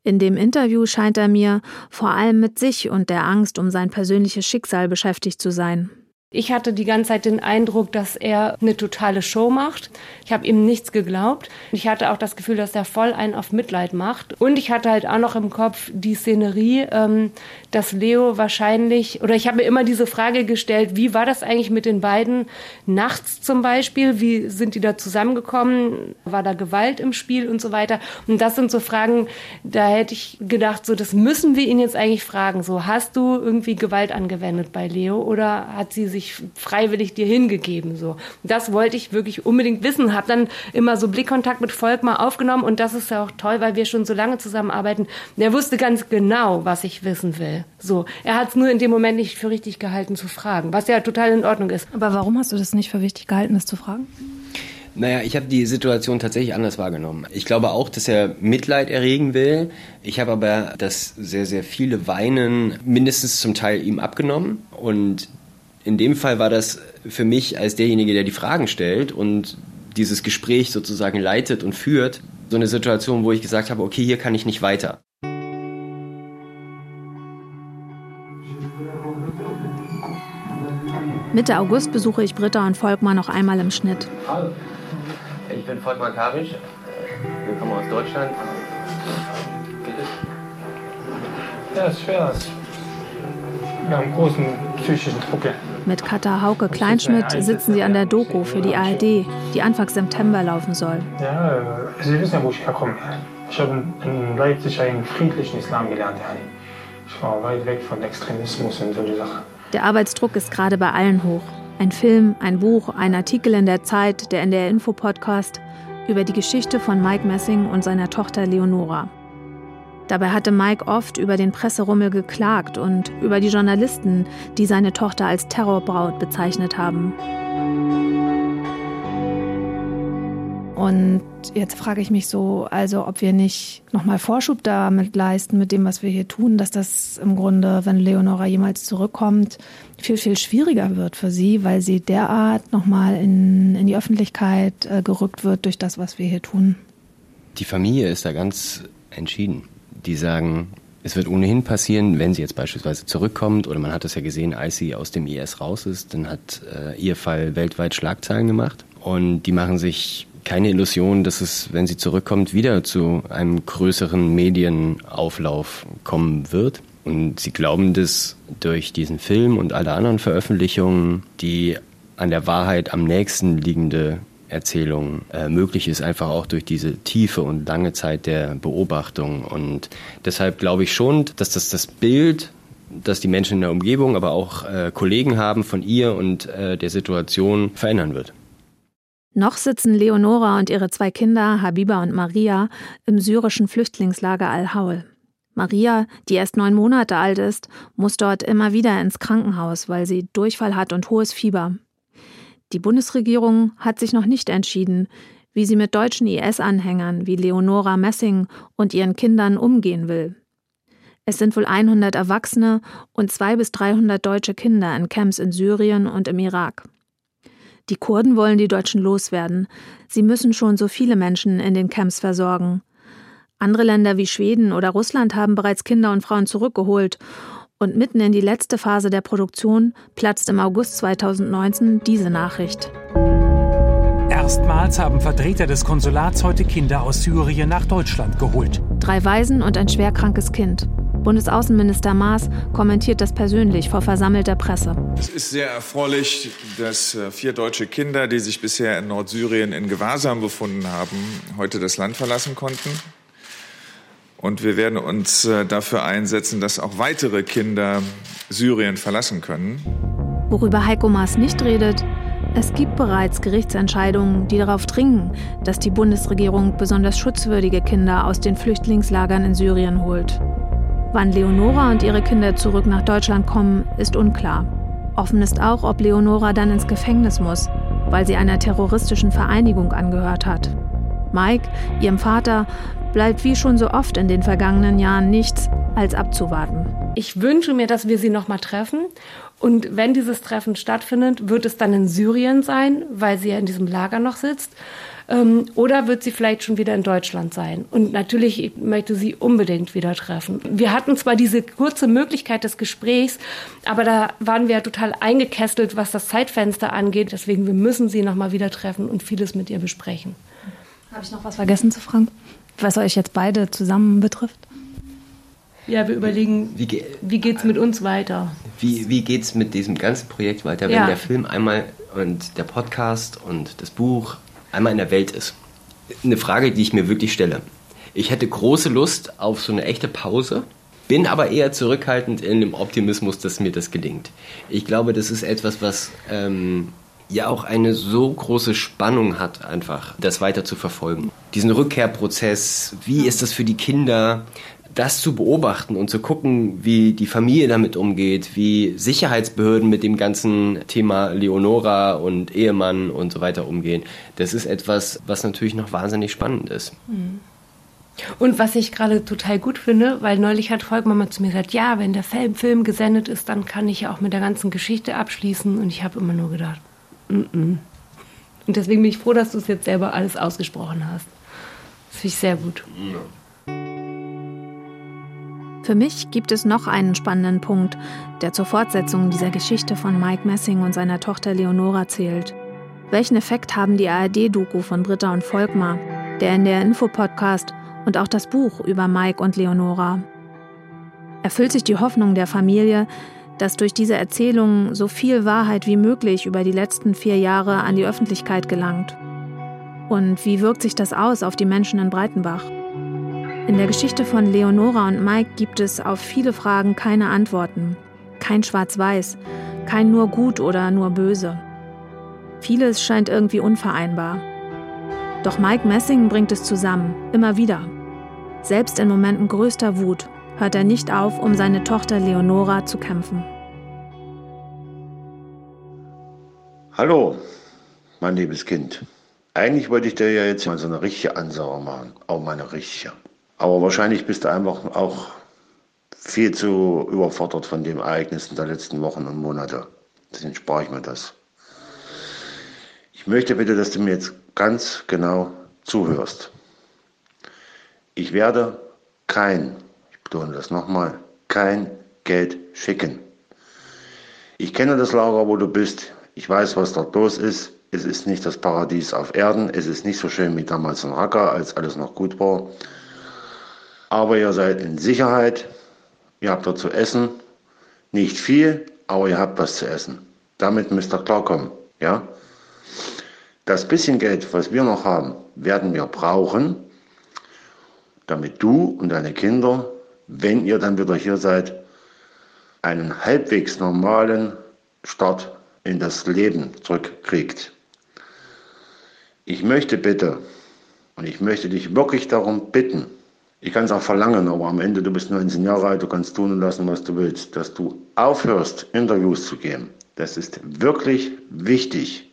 In dem Interview scheint er mir vor allem mit sich und der Angst um sein persönliches Schicksal beschäftigt zu sein. Ich hatte die ganze Zeit den Eindruck, dass er eine totale Show macht. Ich habe ihm nichts geglaubt. Ich hatte auch das Gefühl, dass er voll einen auf Mitleid macht. Und ich hatte halt auch noch im Kopf die Szenerie, ähm, dass Leo wahrscheinlich, oder ich habe mir immer diese Frage gestellt, wie war das eigentlich mit den beiden nachts zum Beispiel? Wie sind die da zusammengekommen? War da Gewalt im Spiel und so weiter? Und das sind so Fragen, da hätte ich gedacht, so das müssen wir ihn jetzt eigentlich fragen. So, hast du irgendwie Gewalt angewendet bei Leo oder hat sie sich freiwillig dir hingegeben. So. Das wollte ich wirklich unbedingt wissen. Habe dann immer so Blickkontakt mit Volkmar aufgenommen und das ist ja auch toll, weil wir schon so lange zusammenarbeiten. Der wusste ganz genau, was ich wissen will. So, er hat es nur in dem Moment nicht für richtig gehalten zu fragen, was ja total in Ordnung ist. Aber warum hast du das nicht für wichtig gehalten, das zu fragen? Naja, ich habe die Situation tatsächlich anders wahrgenommen. Ich glaube auch, dass er Mitleid erregen will. Ich habe aber das sehr, sehr viele Weinen mindestens zum Teil ihm abgenommen. Und in dem Fall war das für mich als derjenige, der die Fragen stellt und dieses Gespräch sozusagen leitet und führt, so eine Situation, wo ich gesagt habe, okay, hier kann ich nicht weiter. Mitte August besuche ich Britta und Volkmar noch einmal im Schnitt. Hallo, ich bin Volkmar Karisch. Wir kommen aus Deutschland. Ja, ist schwer. Wir haben großen psychischen Druck. Mit Katha Hauke Kleinschmidt sitzen sie an der Doku für die ARD, die Anfang September laufen soll. Ja, Sie wissen ja, wo ich herkomme. Ich habe in Leipzig einen friedlichen Islam gelernt. Ich war weit weg von Extremismus und solche Sachen. Der Arbeitsdruck ist gerade bei allen hoch. Ein Film, ein Buch, ein Artikel in der Zeit, der NDR Info Podcast über die Geschichte von Mike Messing und seiner Tochter Leonora. Dabei hatte Mike oft über den Presserummel geklagt und über die Journalisten, die seine Tochter als Terrorbraut bezeichnet haben. Und jetzt frage ich mich so, also ob wir nicht nochmal Vorschub damit leisten mit dem, was wir hier tun, dass das im Grunde, wenn Leonora jemals zurückkommt, viel, viel schwieriger wird für sie, weil sie derart nochmal in, in die Öffentlichkeit äh, gerückt wird durch das, was wir hier tun. Die Familie ist da ganz entschieden die sagen, es wird ohnehin passieren, wenn sie jetzt beispielsweise zurückkommt, oder man hat es ja gesehen, als sie aus dem IS raus ist, dann hat äh, ihr Fall weltweit Schlagzeilen gemacht. Und die machen sich keine Illusion, dass es, wenn sie zurückkommt, wieder zu einem größeren Medienauflauf kommen wird. Und sie glauben das durch diesen Film und alle anderen Veröffentlichungen, die an der Wahrheit am nächsten liegende Erzählung äh, möglich ist, einfach auch durch diese tiefe und lange Zeit der Beobachtung. Und deshalb glaube ich schon, dass das das Bild, das die Menschen in der Umgebung, aber auch äh, Kollegen haben von ihr und äh, der Situation verändern wird. Noch sitzen Leonora und ihre zwei Kinder, Habiba und Maria, im syrischen Flüchtlingslager Al-Haul. Maria, die erst neun Monate alt ist, muss dort immer wieder ins Krankenhaus, weil sie Durchfall hat und hohes Fieber. Die Bundesregierung hat sich noch nicht entschieden, wie sie mit deutschen IS-Anhängern wie Leonora Messing und ihren Kindern umgehen will. Es sind wohl 100 Erwachsene und 200 bis 300 deutsche Kinder in Camps in Syrien und im Irak. Die Kurden wollen die Deutschen loswerden. Sie müssen schon so viele Menschen in den Camps versorgen. Andere Länder wie Schweden oder Russland haben bereits Kinder und Frauen zurückgeholt. Und mitten in die letzte Phase der Produktion platzt im August 2019 diese Nachricht. Erstmals haben Vertreter des Konsulats heute Kinder aus Syrien nach Deutschland geholt. Drei Waisen und ein schwerkrankes Kind. Bundesaußenminister Maas kommentiert das persönlich vor versammelter Presse. Es ist sehr erfreulich, dass äh, vier deutsche Kinder, die sich bisher in Nordsyrien in Gewahrsam befunden haben, heute das Land verlassen konnten. Und wir werden uns äh, dafür einsetzen, dass auch weitere Kinder Syrien verlassen können. Worüber Heiko Maas nicht redet, es gibt bereits Gerichtsentscheidungen, die darauf dringen, dass die Bundesregierung besonders schutzwürdige Kinder aus den Flüchtlingslagern in Syrien holt. Wann Leonora und ihre Kinder zurück nach Deutschland kommen, ist unklar. Offen ist auch, ob Leonora dann ins Gefängnis muss, weil sie einer terroristischen Vereinigung angehört hat. Mike, ihrem Vater, bleibt wie schon so oft in den vergangenen Jahren nichts als abzuwarten. Ich wünsche mir, dass wir sie noch mal treffen. Und wenn dieses Treffen stattfindet, wird es dann in Syrien sein, weil sie ja in diesem Lager noch sitzt. Ähm, oder wird sie vielleicht schon wieder in Deutschland sein? Und natürlich ich möchte sie unbedingt wieder treffen. Wir hatten zwar diese kurze Möglichkeit des Gesprächs, aber da waren wir ja total eingekesselt, was das Zeitfenster angeht. Deswegen, wir müssen sie noch mal wieder treffen und vieles mit ihr besprechen. Habe ich noch was vergessen zu fragen? Was euch jetzt beide zusammen betrifft? Ja, wir überlegen, wie, ge wie geht es mit uns weiter? Wie, wie geht es mit diesem ganzen Projekt weiter, wenn ja. der Film einmal und der Podcast und das Buch einmal in der Welt ist? Eine Frage, die ich mir wirklich stelle. Ich hätte große Lust auf so eine echte Pause, bin aber eher zurückhaltend in dem Optimismus, dass mir das gelingt. Ich glaube, das ist etwas, was ähm, ja auch eine so große Spannung hat, einfach das weiter zu verfolgen. Diesen Rückkehrprozess, wie ist das für die Kinder, das zu beobachten und zu gucken, wie die Familie damit umgeht, wie Sicherheitsbehörden mit dem ganzen Thema Leonora und Ehemann und so weiter umgehen. Das ist etwas, was natürlich noch wahnsinnig spannend ist. Mhm. Und was ich gerade total gut finde, weil neulich hat Volkmann mal zu mir gesagt, ja, wenn der Film gesendet ist, dann kann ich ja auch mit der ganzen Geschichte abschließen. Und ich habe immer nur gedacht, mm -mm. Und deswegen bin ich froh, dass du es jetzt selber alles ausgesprochen hast. Das finde ich sehr gut. Für mich gibt es noch einen spannenden Punkt, der zur Fortsetzung dieser Geschichte von Mike Messing und seiner Tochter Leonora zählt. Welchen Effekt haben die ARD-Doku von Britta und Volkmar, der in der Infopodcast und auch das Buch über Mike und Leonora? Erfüllt sich die Hoffnung der Familie, dass durch diese Erzählungen so viel Wahrheit wie möglich über die letzten vier Jahre an die Öffentlichkeit gelangt. Und wie wirkt sich das aus auf die Menschen in Breitenbach? In der Geschichte von Leonora und Mike gibt es auf viele Fragen keine Antworten, kein Schwarz-Weiß, kein nur gut oder nur böse. Vieles scheint irgendwie unvereinbar. Doch Mike Messing bringt es zusammen, immer wieder. Selbst in Momenten größter Wut hört er nicht auf, um seine Tochter Leonora zu kämpfen. Hallo, mein liebes Kind. Eigentlich wollte ich dir ja jetzt mal so eine richtige Ansage machen. Auch mal eine richtige. Aber wahrscheinlich bist du einfach auch viel zu überfordert von den Ereignissen der letzten Wochen und Monate. Deswegen spare ich mir das. Ich möchte bitte, dass du mir jetzt ganz genau zuhörst. Ich werde kein betone das nochmal, kein Geld schicken. Ich kenne das Lager, wo du bist. Ich weiß, was dort los ist. Es ist nicht das Paradies auf Erden. Es ist nicht so schön wie damals in Raqqa, als alles noch gut war. Aber ihr seid in Sicherheit. Ihr habt dort zu essen. Nicht viel, aber ihr habt was zu essen. Damit müsst ihr klarkommen. Ja? Das bisschen Geld, was wir noch haben, werden wir brauchen, damit du und deine Kinder, wenn ihr dann wieder hier seid, einen halbwegs normalen Start in das Leben zurückkriegt. Ich möchte bitte, und ich möchte dich wirklich darum bitten, ich kann es auch verlangen, aber am Ende, du bist 19 Jahre alt, du kannst tun und lassen, was du willst, dass du aufhörst, Interviews zu geben. Das ist wirklich wichtig.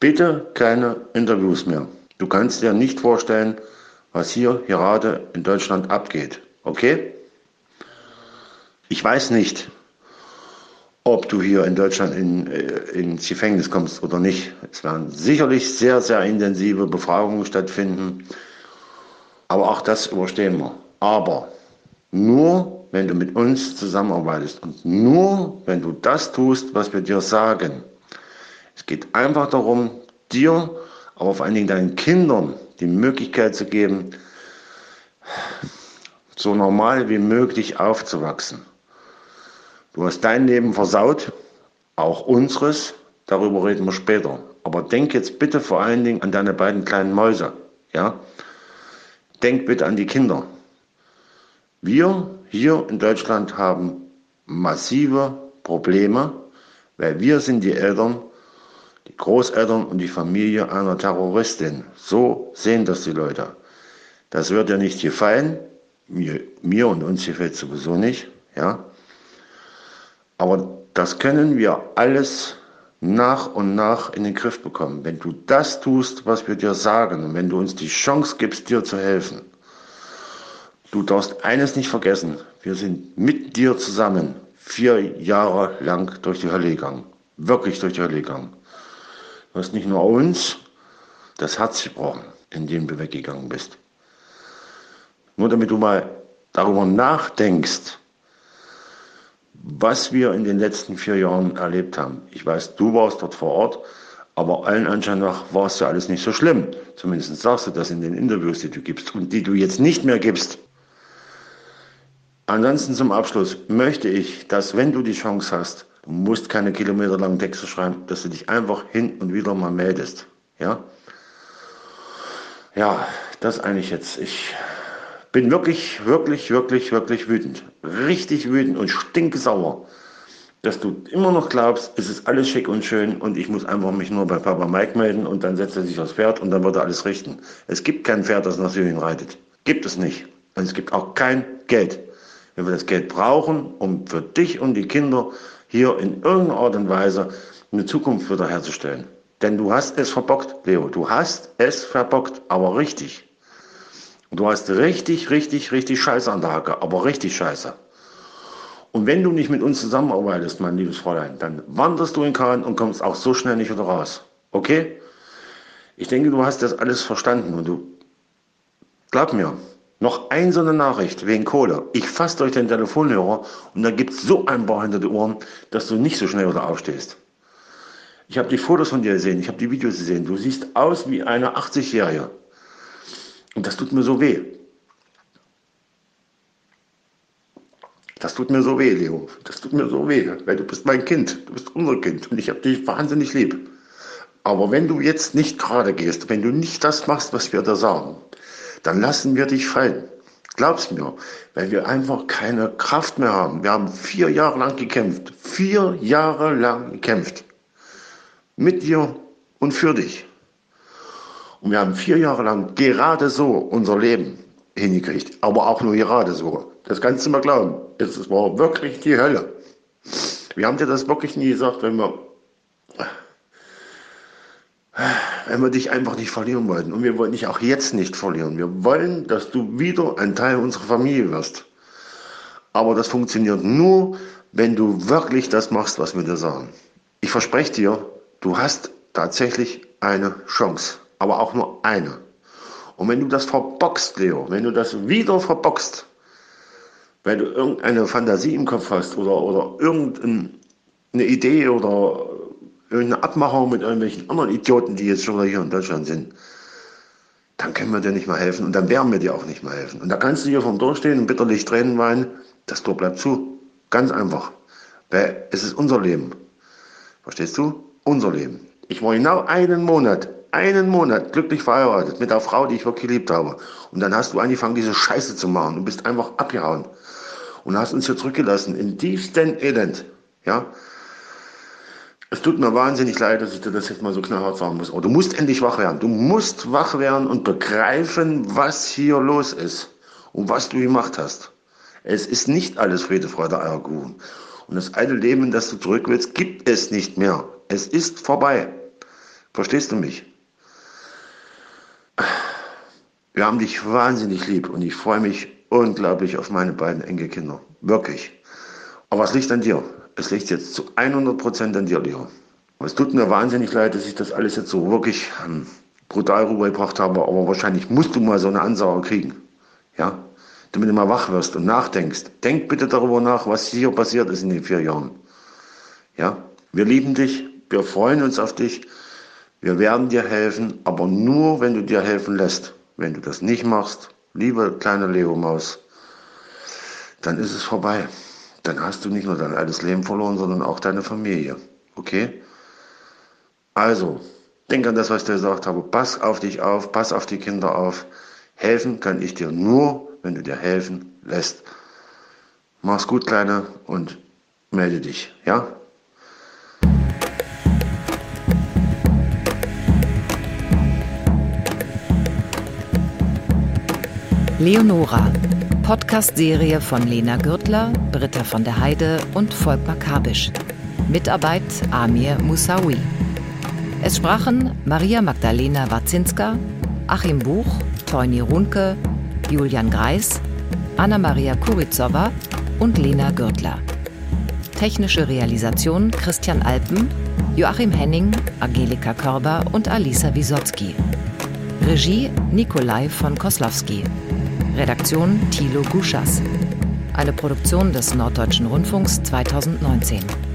Bitte keine Interviews mehr. Du kannst dir nicht vorstellen, was hier gerade in Deutschland abgeht. Okay? Ich weiß nicht, ob du hier in Deutschland in, äh, ins Gefängnis kommst oder nicht. Es werden sicherlich sehr, sehr intensive Befragungen stattfinden. Aber auch das überstehen wir. Aber nur, wenn du mit uns zusammenarbeitest und nur, wenn du das tust, was wir dir sagen. Es geht einfach darum, dir, aber vor allen Dingen deinen Kindern die Möglichkeit zu geben, so normal wie möglich aufzuwachsen. Du hast dein Leben versaut, auch unseres, darüber reden wir später. Aber denk jetzt bitte vor allen Dingen an deine beiden kleinen Mäuse. Ja? Denk bitte an die Kinder. Wir hier in Deutschland haben massive Probleme, weil wir sind die Eltern, die Großeltern und die Familie einer Terroristin. So sehen das die Leute. Das wird dir nicht gefallen. Mir, mir und uns gefällt sowieso nicht. Ja? Aber das können wir alles nach und nach in den Griff bekommen. Wenn du das tust, was wir dir sagen und wenn du uns die Chance gibst, dir zu helfen. Du darfst eines nicht vergessen. Wir sind mit dir zusammen vier Jahre lang durch die Hölle gegangen. Wirklich durch die Hölle gegangen. Du hast nicht nur uns das Herz gebrochen, indem du weggegangen bist. Nur damit du mal darüber nachdenkst, was wir in den letzten vier Jahren erlebt haben. Ich weiß, du warst dort vor Ort, aber allen Anschein nach war es ja alles nicht so schlimm. Zumindest sagst du das in den Interviews, die du gibst und die du jetzt nicht mehr gibst. Ansonsten zum Abschluss möchte ich, dass wenn du die Chance hast, du musst keine kilometerlangen Texte schreiben, dass du dich einfach hin und wieder mal meldest. Ja? Ja, das eigentlich jetzt. Ich bin wirklich, wirklich, wirklich, wirklich wütend. Richtig wütend und stinkesauer, dass du immer noch glaubst, es ist alles schick und schön und ich muss einfach mich nur bei Papa Mike melden und dann setzt er sich aufs Pferd und dann wird er alles richten. Es gibt kein Pferd, das nach Syrien reitet. Gibt es nicht. Und es gibt auch kein Geld. Wenn wir das Geld brauchen, um für dich und die Kinder hier in irgendeiner Art und Weise eine Zukunft wiederherzustellen. Denn du hast es verbockt, Leo. Du hast es verbockt, aber richtig. Du hast richtig, richtig, richtig Scheiße an der Hacke, aber richtig Scheiße. Und wenn du nicht mit uns zusammenarbeitest, mein liebes Fräulein, dann wanderst du in Kahn und kommst auch so schnell nicht wieder raus. Okay? Ich denke, du hast das alles verstanden und du, glaub mir, noch ein so eine Nachricht wegen Kohle. Ich fass durch den Telefonhörer und da gibt's so ein paar hinter die Ohren, dass du nicht so schnell wieder aufstehst. Ich habe die Fotos von dir gesehen, ich habe die Videos gesehen. Du siehst aus wie eine 80-Jährige. Und das tut mir so weh. Das tut mir so weh, Leo. Das tut mir so weh, weil du bist mein Kind. Du bist unser Kind und ich habe dich wahnsinnig lieb. Aber wenn du jetzt nicht gerade gehst, wenn du nicht das machst, was wir da sagen, dann lassen wir dich fallen. Glaub's mir, weil wir einfach keine Kraft mehr haben. Wir haben vier Jahre lang gekämpft. Vier Jahre lang gekämpft. Mit dir und für dich. Und wir haben vier Jahre lang gerade so unser Leben hingekriegt. Aber auch nur gerade so. Das kannst du mal glauben. Es war wirklich die Hölle. Wir haben dir das wirklich nie gesagt, wenn wir, wenn wir dich einfach nicht verlieren wollten. Und wir wollen dich auch jetzt nicht verlieren. Wir wollen, dass du wieder ein Teil unserer Familie wirst. Aber das funktioniert nur, wenn du wirklich das machst, was wir dir sagen. Ich verspreche dir, du hast tatsächlich eine Chance aber auch nur eine. Und wenn du das verboxt, Leo, wenn du das wieder verboxt, weil du irgendeine Fantasie im Kopf hast oder, oder irgendeine Idee oder irgendeine Abmachung mit irgendwelchen anderen Idioten, die jetzt schon hier in Deutschland sind, dann können wir dir nicht mehr helfen und dann werden wir dir auch nicht mehr helfen. Und da kannst du hier vom Durchstehen und bitterlich Tränen weinen, das Tor bleibt zu. Ganz einfach. Weil es ist unser Leben. Verstehst du? Unser Leben. Ich war genau einen Monat, einen Monat glücklich verheiratet mit der Frau, die ich wirklich geliebt habe. Und dann hast du angefangen, diese Scheiße zu machen und bist einfach abgehauen. Und hast uns hier zurückgelassen in tiefsten Elend. Ja? Es tut mir wahnsinnig leid, dass ich dir das jetzt mal so knallhart sagen muss. Aber du musst endlich wach werden. Du musst wach werden und begreifen, was hier los ist und was du gemacht hast. Es ist nicht alles Friede, Freude, Eierkuchen. Und das alte Leben, das du zurück willst, gibt es nicht mehr. Es ist vorbei. Verstehst du mich? Wir haben dich wahnsinnig lieb und ich freue mich unglaublich auf meine beiden Enkelkinder. Wirklich. Aber es liegt an dir. Es liegt jetzt zu 100 Prozent an dir, Leo. Es tut mir wahnsinnig leid, dass ich das alles jetzt so wirklich ähm, brutal rübergebracht habe, aber wahrscheinlich musst du mal so eine Ansage kriegen. Ja? Damit du mal wach wirst und nachdenkst. Denk bitte darüber nach, was hier passiert ist in den vier Jahren. Ja? Wir lieben dich, wir freuen uns auf dich, wir werden dir helfen, aber nur, wenn du dir helfen lässt. Wenn du das nicht machst, liebe kleine Leo Maus, dann ist es vorbei dann hast du nicht nur dein altes Leben verloren, sondern auch deine Familie. Okay? Also, denk an das, was ich dir gesagt habe. Pass auf dich auf, pass auf die Kinder auf. Helfen kann ich dir nur, wenn du dir helfen lässt. Mach's gut, Kleine, und melde dich, ja? Leonora Podcast-Serie von Lena Gürtler, Britta von der Heide und Volkmar Kabisch. Mitarbeit Amir Moussaoui. Es sprachen Maria Magdalena Wazinska, Achim Buch, Teuni Runke, Julian Greis, Anna-Maria Kurizowa und Lena Gürtler. Technische Realisation Christian Alpen, Joachim Henning, Angelika Körber und Alisa Wisotzki. Regie Nikolai von Koslowski. Redaktion Thilo Guschas. Eine Produktion des Norddeutschen Rundfunks 2019.